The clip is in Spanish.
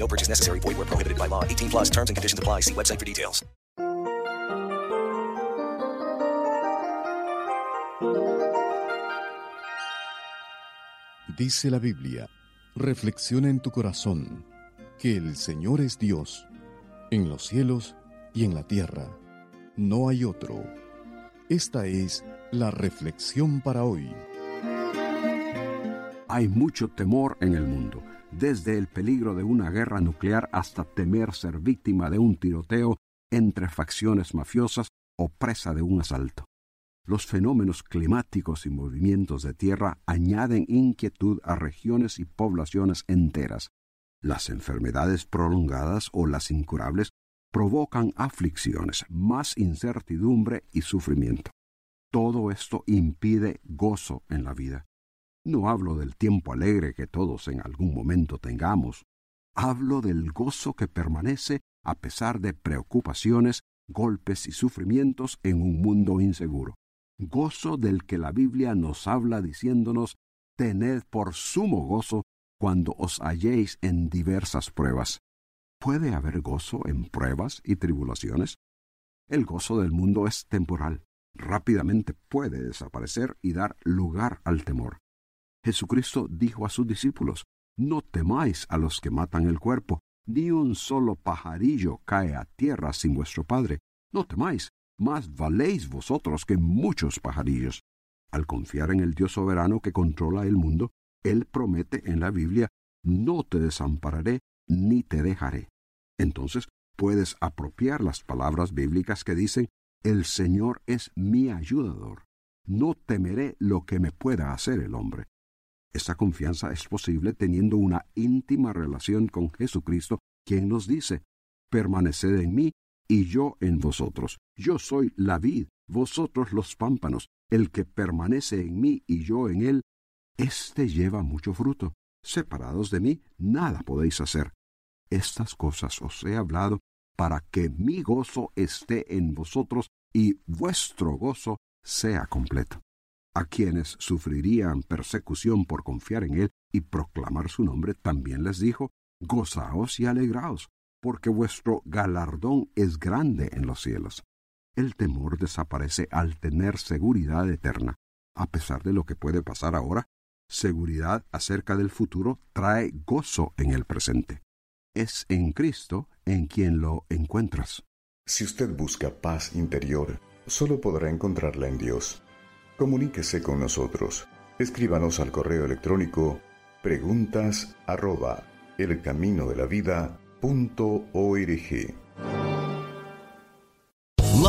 No purchase necessary. Void where prohibited by law. 18 plus terms and conditions apply. See website for details. Dice la Biblia, reflexiona en tu corazón que el Señor es Dios, en los cielos y en la tierra. No hay otro. Esta es la reflexión para hoy. Hay mucho temor en el mundo, desde el peligro de una guerra nuclear hasta temer ser víctima de un tiroteo entre facciones mafiosas o presa de un asalto. Los fenómenos climáticos y movimientos de tierra añaden inquietud a regiones y poblaciones enteras. Las enfermedades prolongadas o las incurables provocan aflicciones, más incertidumbre y sufrimiento. Todo esto impide gozo en la vida. No hablo del tiempo alegre que todos en algún momento tengamos. Hablo del gozo que permanece a pesar de preocupaciones, golpes y sufrimientos en un mundo inseguro. Gozo del que la Biblia nos habla diciéndonos, tened por sumo gozo cuando os halléis en diversas pruebas. ¿Puede haber gozo en pruebas y tribulaciones? El gozo del mundo es temporal. Rápidamente puede desaparecer y dar lugar al temor. Jesucristo dijo a sus discípulos, No temáis a los que matan el cuerpo, ni un solo pajarillo cae a tierra sin vuestro Padre. No temáis, más valéis vosotros que muchos pajarillos. Al confiar en el Dios soberano que controla el mundo, Él promete en la Biblia, No te desampararé ni te dejaré. Entonces puedes apropiar las palabras bíblicas que dicen, El Señor es mi ayudador. No temeré lo que me pueda hacer el hombre. Esta confianza es posible teniendo una íntima relación con Jesucristo, quien nos dice, permaneced en mí y yo en vosotros. Yo soy la vid, vosotros los pámpanos. El que permanece en mí y yo en él, éste lleva mucho fruto. Separados de mí, nada podéis hacer. Estas cosas os he hablado para que mi gozo esté en vosotros y vuestro gozo sea completo a quienes sufrirían persecución por confiar en Él y proclamar su nombre, también les dijo, Gozaos y alegraos, porque vuestro galardón es grande en los cielos. El temor desaparece al tener seguridad eterna. A pesar de lo que puede pasar ahora, seguridad acerca del futuro trae gozo en el presente. Es en Cristo en quien lo encuentras. Si usted busca paz interior, solo podrá encontrarla en Dios. Comuníquese con nosotros. Escríbanos al correo electrónico preguntas arroba elcaminodelavida.org.